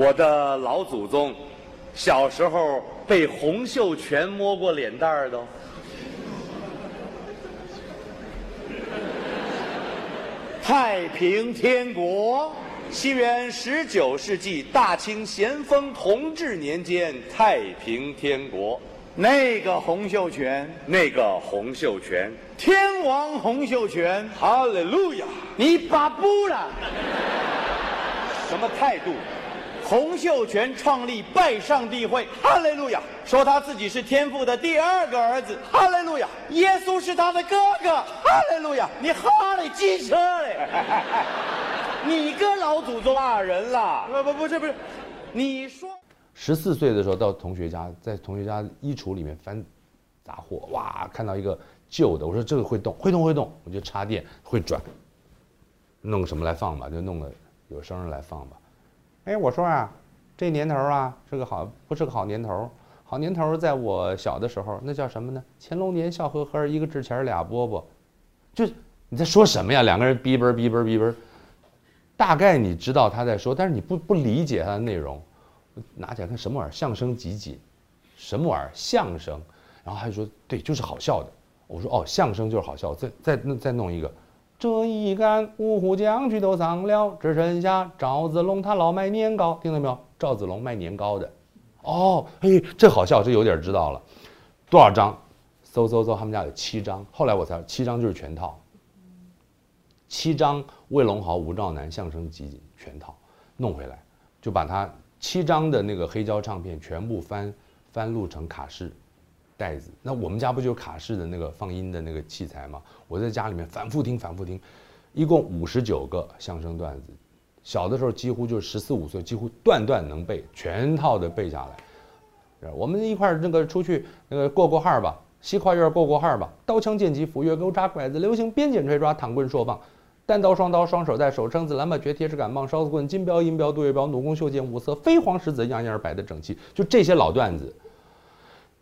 我的老祖宗小时候被洪秀全摸过脸蛋儿的哦。太平天国，西元十九世纪大清咸丰同治年间，太平天国那个洪秀全，那个洪秀全，天王洪秀全，哈利路亚！你把不了。什么态度？洪秀全创立拜上帝会，哈利路亚，说他自己是天父的第二个儿子，哈利路亚，耶稣是他的哥哥，哈利路亚。你哈利机车嘞？你个老祖宗骂人了？不不不是不是，你说十四岁的时候到同学家，在同学家衣橱里面翻杂货，哇，看到一个旧的，我说这个会动，会动会动，我就插电会转，弄什么来放吧，就弄个有声来放吧。哎，我说啊，这年头啊是个好，不是个好年头。好年头在我小的时候，那叫什么呢？乾隆年笑呵呵，一个纸钱俩饽饽，就你在说什么呀？两个人逼啵逼啵逼啵，大概你知道他在说，但是你不不理解他的内容。拿起来看什么玩意儿？相声集锦，什么玩意儿？相声。然后他就说，对，就是好笑的。我说哦，相声就是好笑。再再再弄一个。这一干五虎将军都丧了，只剩下赵子龙他老卖年糕，听到没有？赵子龙卖年糕的，哦，嘿，这好笑，这有点知道了。多少张？搜搜搜，他们家有七张。后来我才七张就是全套。七张魏龙豪、吴兆南相声集全套弄回来，就把他七张的那个黑胶唱片全部翻翻录成卡式。袋子，那我们家不就是卡式的那个放音的那个器材吗？我在家里面反复听，反复听，一共五十九个相声段子。小的时候几乎就是十四五岁，几乎段段能背，全套的背下来。我们一块儿那个出去那个过过号吧，西跨院过过号吧，刀枪剑戟斧钺钩叉拐子流星鞭锏锤抓躺棍槊棒，单刀双刀双手带手撑子蓝把橛铁尺杆棒烧子棍金镖银镖杜月镖弩弓袖箭五色飞黄石子样样摆的整齐，就这些老段子。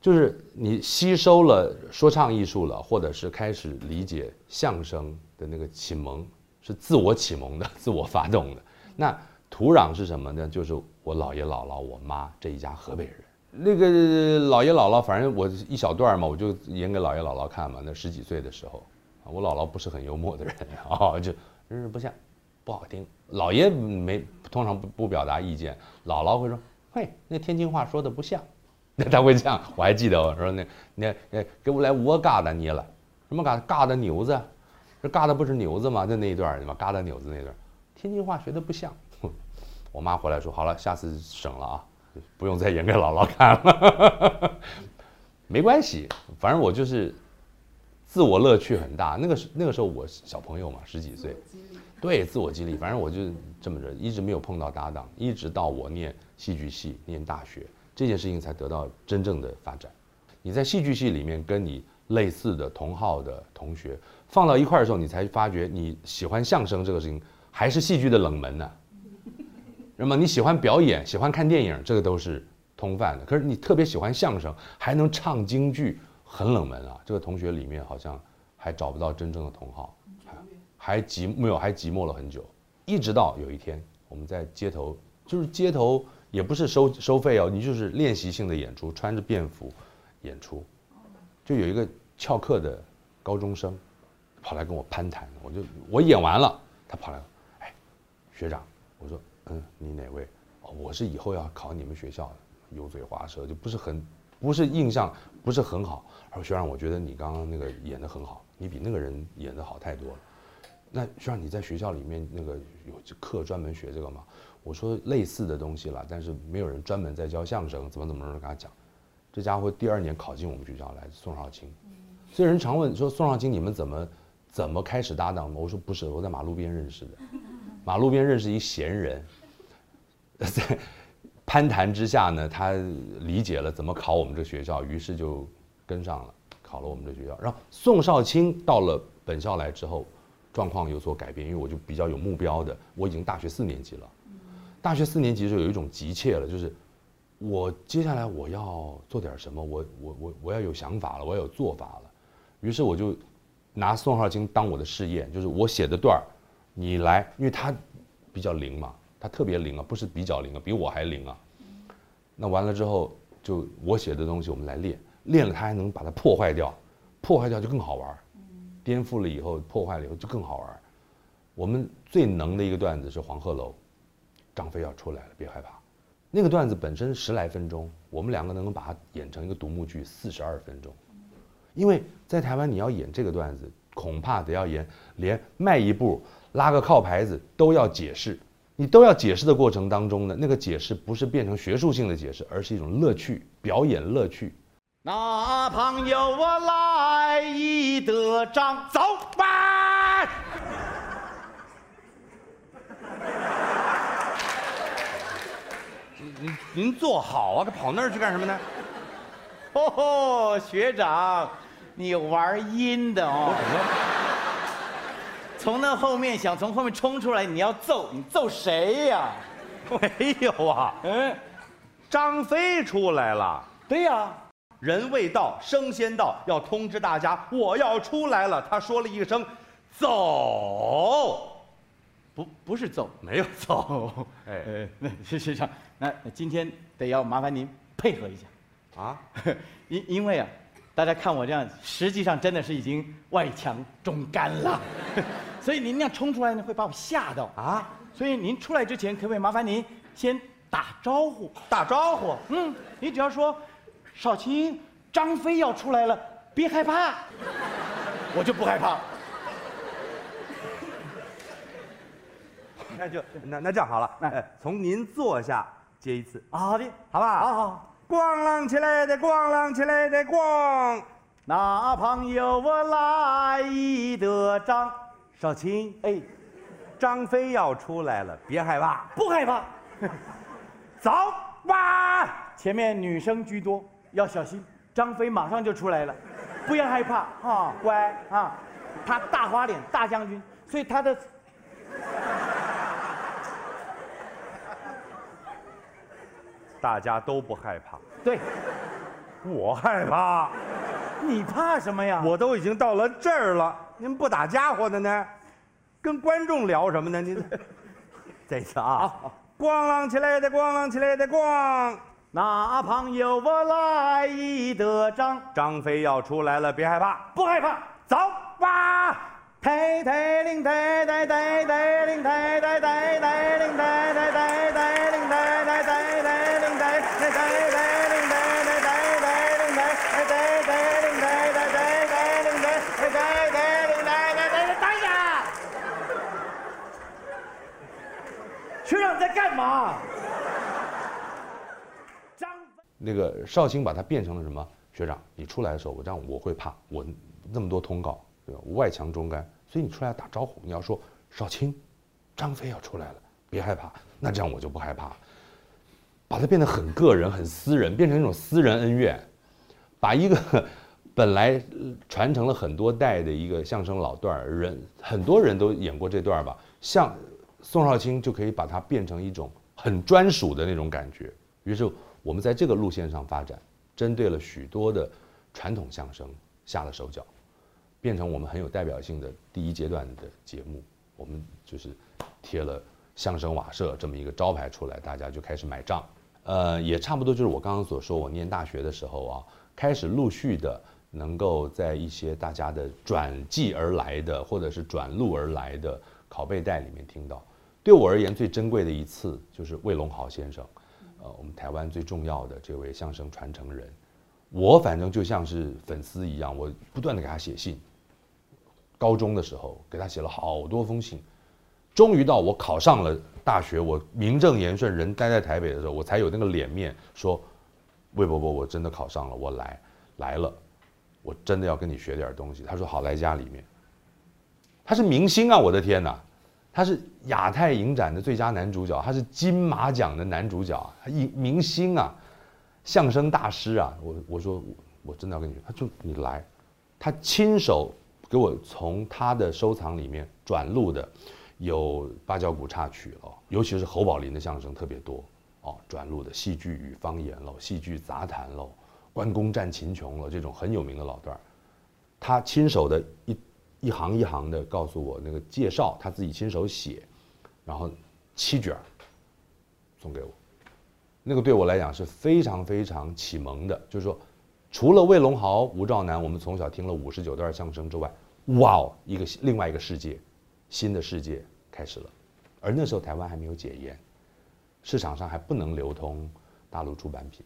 就是你吸收了说唱艺术了，或者是开始理解相声的那个启蒙，是自我启蒙的、自我发动的。那土壤是什么呢？就是我姥爷姥姥、我妈这一家河北人。那个姥爷姥姥，反正我一小段嘛，我就演给姥爷姥姥看嘛。那十几岁的时候，我姥姥不是很幽默的人啊，就人是不像，不好听。姥爷没通常不不表达意见，姥姥会说：“嘿，那天津话说的不像。”那他会这样，我还记得我说那那那给我来五个疙瘩捏了，什么嘎嘎达牛子，这嘎达不是牛子吗？就那一段，什么疙瘩牛子那段，天津话学的不像。我妈回来说好了，下次省了啊，不用再演给姥姥看了。没关系，反正我就是自我乐趣很大。那个时那个时候我小朋友嘛，十几岁，对，自我激励。反正我就这么着，一直没有碰到搭档，一直到我念戏剧系，念大学。这件事情才得到真正的发展。你在戏剧系里面跟你类似的同号的同学放到一块儿的时候，你才发觉你喜欢相声这个事情还是戏剧的冷门呢。那么你喜欢表演、喜欢看电影，这个都是通泛的。可是你特别喜欢相声，还能唱京剧，很冷门啊。这个同学里面好像还找不到真正的同号，还寂没有还寂寞了很久。一直到有一天，我们在街头，就是街头。也不是收收费哦，你就是练习性的演出，穿着便服演出，就有一个翘课的高中生跑来跟我攀谈，我就我演完了，他跑来，哎，学长，我说，嗯，你哪位？哦，我是以后要考你们学校，油嘴滑舌，就不是很不是印象不是很好。他说学长，我觉得你刚刚那个演的很好，你比那个人演的好太多了。那学长你在学校里面那个有课专门学这个吗？我说类似的东西了，但是没有人专门在教相声，怎么怎么着跟他讲。这家伙第二年考进我们学校来，宋少卿。所以人常问说宋少卿你们怎么怎么开始搭档的？我说不是，我在马路边认识的，马路边认识一闲人，在攀谈之下呢，他理解了怎么考我们这学校，于是就跟上了，考了我们这学校。然后宋少卿到了本校来之后，状况有所改变，因为我就比较有目标的，我已经大学四年级了。大学四年级的时候有一种急切了，就是我接下来我要做点什么，我我我我要有想法了，我要有做法了。于是我就拿宋浩清当我的试验，就是我写的段儿，你来，因为他比较灵嘛，他特别灵啊，不是比较灵啊，比我还灵啊。那完了之后，就我写的东西我们来练，练了他还能把它破坏掉，破坏掉就更好玩儿，颠覆了以后破坏了以后就更好玩儿。我们最能的一个段子是黄鹤楼，张飞要出来了，别害怕。那个段子本身十来分钟，我们两个能够把它演成一个独幕剧四十二分钟，因为在台湾你要演这个段子，恐怕得要演连迈一步、拉个靠牌子都要解释，你都要解释的过程当中呢，那个解释不是变成学术性的解释，而是一种乐趣，表演乐趣。那朋友我来一得章，走吧。您您坐好啊，这跑那儿去干什么呢？哦吼，学长，你玩阴的哦。从那后面想从后面冲出来，你要揍，你揍谁呀？没有啊，嗯，张飞出来了。对呀，人未到，声先到，要通知大家我要出来了。他说了一声“走不不是走”，，没有走。哦，哎呃，那是学长，那那今天得要麻烦您配合一下。啊，因因为啊，大家看我这样，实际上真的是已经外强中干了，所以您那样冲出来呢，会把我吓到啊。所以您出来之前，可不可以麻烦您先打招呼？打招呼。嗯，你只要说，少卿，张飞要出来了，别害怕，我就不害怕。那就那那这样好了，哎哎，从您坐下接一次，好的，好吧？好好。咣啷起来的，咣啷起来的，咣。那朋友我来一得张，少卿，哎，张飞要出来了，别害怕，不害怕。走吧。前面女生居多，要小心。张飞马上就出来了，不要害怕 啊，乖啊。他大花脸，大将军，所以他的大家都不害怕，对，我害怕，你怕什么呀？我都已经到了这儿了，您不打家伙的呢？跟观众聊什么呢？您 这次啊，好，咣啷起来的，咣啷起来的，咣。那朋友我来一得张，张飞要出来了，别害怕，不害怕。走吧。抬抬铃抬抬抬抬铃抬抬抬抬铃抬抬抬抬铃抬抬抬抬铃抬抬抬抬铃抬抬抬抬铃抬抬抬抬铃抬抬抬抬铃抬抬抬抬铃抬抬抬抬等一下，学长在干嘛？张。那个绍兴把他变成了什么？学长，你出来的时候，我这样我会怕，我那么多通告，对吧？外强中干，所以你出来打招呼，你要说少卿，张飞要出来了，别害怕，那这样我就不害怕。把他变得很个人、很私人，变成一种私人恩怨，把一个本来传承了很多代的一个相声老段儿，人很多人都演过这段吧，像宋少卿就可以把它变成一种很专属的那种感觉。于是我们在这个路线上发展，针对了许多的传统相声下了手脚，变成我们很有代表性的第一阶段的节目。我们就是贴了相声瓦舍这么一个招牌出来，大家就开始买账。呃，也差不多就是我刚刚所说，我念大学的时候啊，开始陆续的能够在一些大家的转寄而来的，或者是转录而来的拷贝带里面听到。对我而言，最珍贵的一次就是魏龙豪先生，呃，我们台湾最重要的这位相声传承人。我反正就像是粉丝一样，我不断的给他写信。高中的时候给他写了好多封信，终于到我考上了大学，我名正言顺人待在台北的时候，我才有那个脸面说，魏伯伯，我真的考上了，我来来了，我真的要跟你学点东西。他说好，来家里面。他是明星啊，我的天哪！他是亚太影展的最佳男主角，他是金马奖的男主角，他一明星啊，相声大师啊。我我说我我真的要跟你学，他就你来，他亲手给我从他的收藏里面转录的，有芭蕉鼓插曲了，尤其是侯宝林的相声特别多哦，转录的戏剧与方言喽，戏剧杂谈喽，关公战秦琼了这种很有名的老段他亲手的一一行一行的告诉我那个介绍，他自己亲手写，然后七卷儿送给我，那个对我来讲是非常非常启蒙的。就是说，除了魏龙豪、吴兆南，我们从小听了五十九段相声之外，哇哦，一个另外一个世界，新的世界开始了。而那时候台湾还没有解严，市场上还不能流通大陆出版品，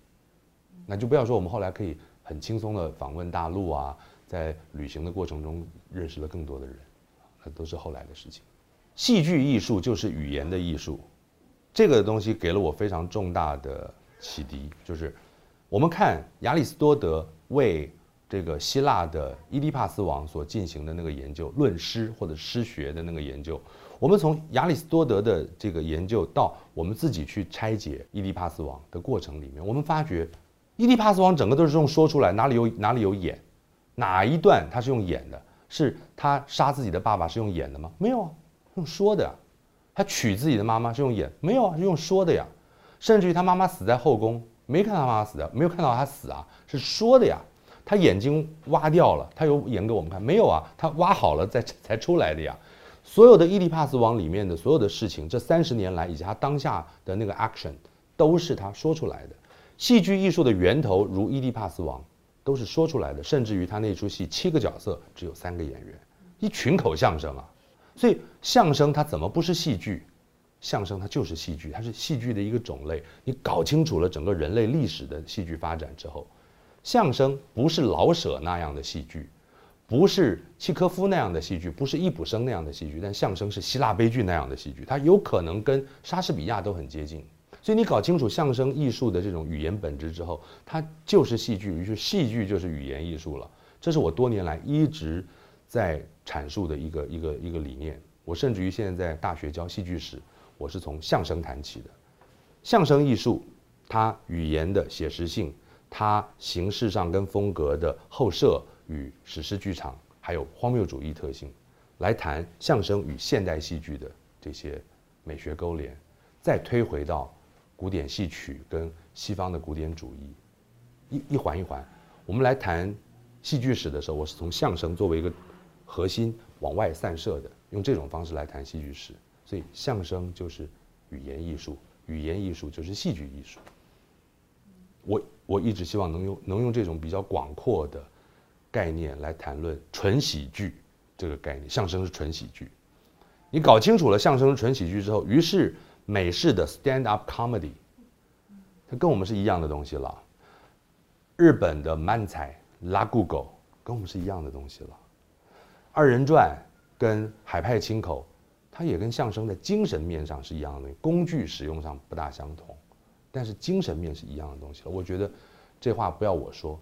那就不要说我们后来可以很轻松的访问大陆啊，在旅行的过程中认识了更多的人，那都是后来的事情。戏剧艺术就是语言的艺术，这个东西给了我非常重大的启迪。就是我们看亚里士多德为这个希腊的伊底帕斯王所进行的那个研究，论诗或者诗学的那个研究，我们从亚里士多德的这个研究到我们自己去拆解伊底帕斯王的过程里面，我们发觉伊底帕斯王整个都是用说出来，哪里有哪里有演，哪一段他是用演的？是他杀自己的爸爸是用演的吗？没有啊。用说的，他娶自己的妈妈是用演，没有啊，是用说的呀。甚至于他妈妈死在后宫，没看他妈妈死的，没有看到他死啊，是说的呀。他眼睛挖掉了，他有演给我们看，没有啊，他挖好了再才出来的呀。所有的《伊迪帕斯王》里面的所有的事情，这三十年来以及他当下的那个 action，都是他说出来的。戏剧艺术的源头如《伊迪帕斯王》，都是说出来的。甚至于他那出戏七个角色只有三个演员，一群口相声啊。所以相声它怎么不是戏剧？相声它就是戏剧，它是戏剧的一个种类。你搞清楚了整个人类历史的戏剧发展之后，相声不是老舍那样的戏剧，不是契科夫那样的戏剧，不是易卜生那样的戏剧，但相声是希腊悲剧那样的戏剧，它有可能跟莎士比亚都很接近。所以你搞清楚相声艺术的这种语言本质之后，它就是戏剧，于是戏剧就是语言艺术了。这是我多年来一直。在阐述的一个一个一个理念，我甚至于现在在大学教戏剧史，我是从相声谈起的。相声艺术，它语言的写实性，它形式上跟风格的后设与史诗剧场，还有荒谬主义特性，来谈相声与现代戏剧的这些美学勾连，再推回到古典戏曲跟西方的古典主义，一一环一环，我们来谈戏剧史的时候，我是从相声作为一个。核心往外散射的，用这种方式来谈戏剧史，所以相声就是语言艺术，语言艺术就是戏剧艺术。我我一直希望能用能用这种比较广阔的概念来谈论纯喜剧这个概念。相声是纯喜剧，你搞清楚了相声是纯喜剧之后，于是美式的 stand up comedy，它跟我们是一样的东西了。日本的漫才拉古狗跟我们是一样的东西了。二人转跟海派清口，它也跟相声的精神面上是一样的，工具使用上不大相同，但是精神面是一样的东西了。我觉得这话不要我说，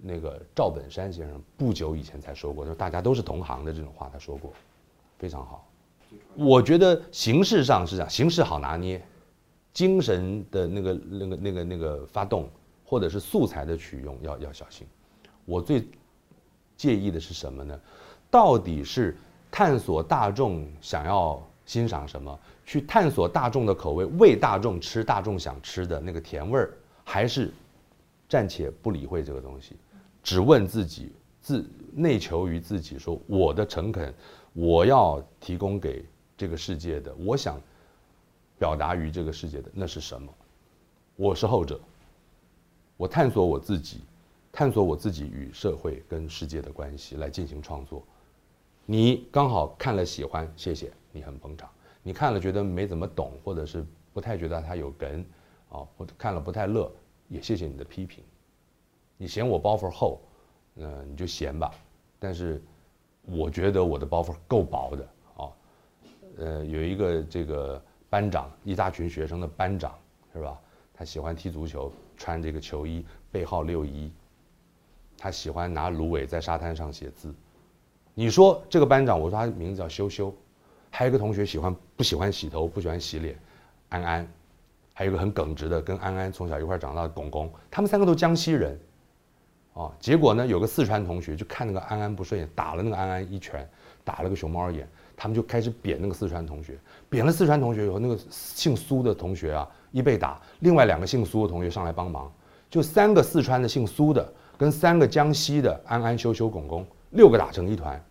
那个赵本山先生不久以前才说过，就大家都是同行的这种话，他说过，非常好。我觉得形式上是这样，形式好拿捏，精神的那个那个那个那个发动，或者是素材的取用要要小心。我最介意的是什么呢？到底是探索大众想要欣赏什么，去探索大众的口味，为大众吃大众想吃的那个甜味儿，还是暂且不理会这个东西，只问自己，自内求于自己，说我的诚恳，我要提供给这个世界的，我想表达于这个世界的那是什么？我是后者，我探索我自己，探索我自己与社会跟世界的关系来进行创作。你刚好看了喜欢，谢谢你很捧场。你看了觉得没怎么懂，或者是不太觉得它有梗，啊，或者看了不太乐，也谢谢你的批评。你嫌我包袱厚，嗯，你就嫌吧。但是我觉得我的包袱够薄的啊。呃，有一个这个班长，一大群学生的班长是吧？他喜欢踢足球，穿这个球衣，背号六一。他喜欢拿芦苇在沙滩上写字。你说这个班长，我说他名字叫修修，还有一个同学喜欢不喜欢洗头，不喜欢洗脸，安安，还有一个很耿直的，跟安安从小一块长大的巩巩，他们三个都江西人，啊，结果呢，有个四川同学就看那个安安不顺眼，打了那个安安一拳，打了个熊猫眼，他们就开始贬那个四川同学，贬了四川同学以后，那个姓苏的同学啊一被打，另外两个姓苏的同学上来帮忙，就三个四川的姓苏的跟三个江西的安安羞羞巩巩。六个打成一团，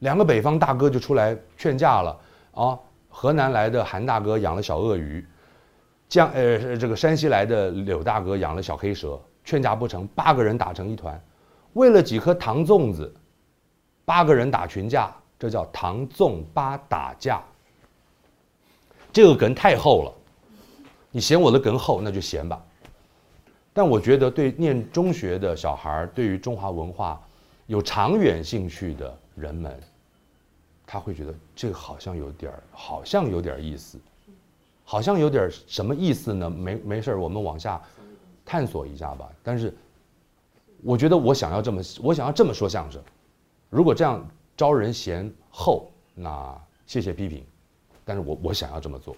两个北方大哥就出来劝架了啊！河南来的韩大哥养了小鳄鱼，江呃这个山西来的柳大哥养了小黑蛇，劝架不成，八个人打成一团，为了几颗糖粽子，八个人打群架，这叫糖粽八打架。这个梗太厚了，你嫌我的梗厚，那就嫌吧。但我觉得，对念中学的小孩儿，对于中华文化有长远兴趣的人们，他会觉得这个好像有点儿，好像有点意思，好像有点什么意思呢？没没事儿，我们往下探索一下吧。但是，我觉得我想要这么，我想要这么说相声，如果这样招人嫌厚，那谢谢批评。但是我我想要这么做。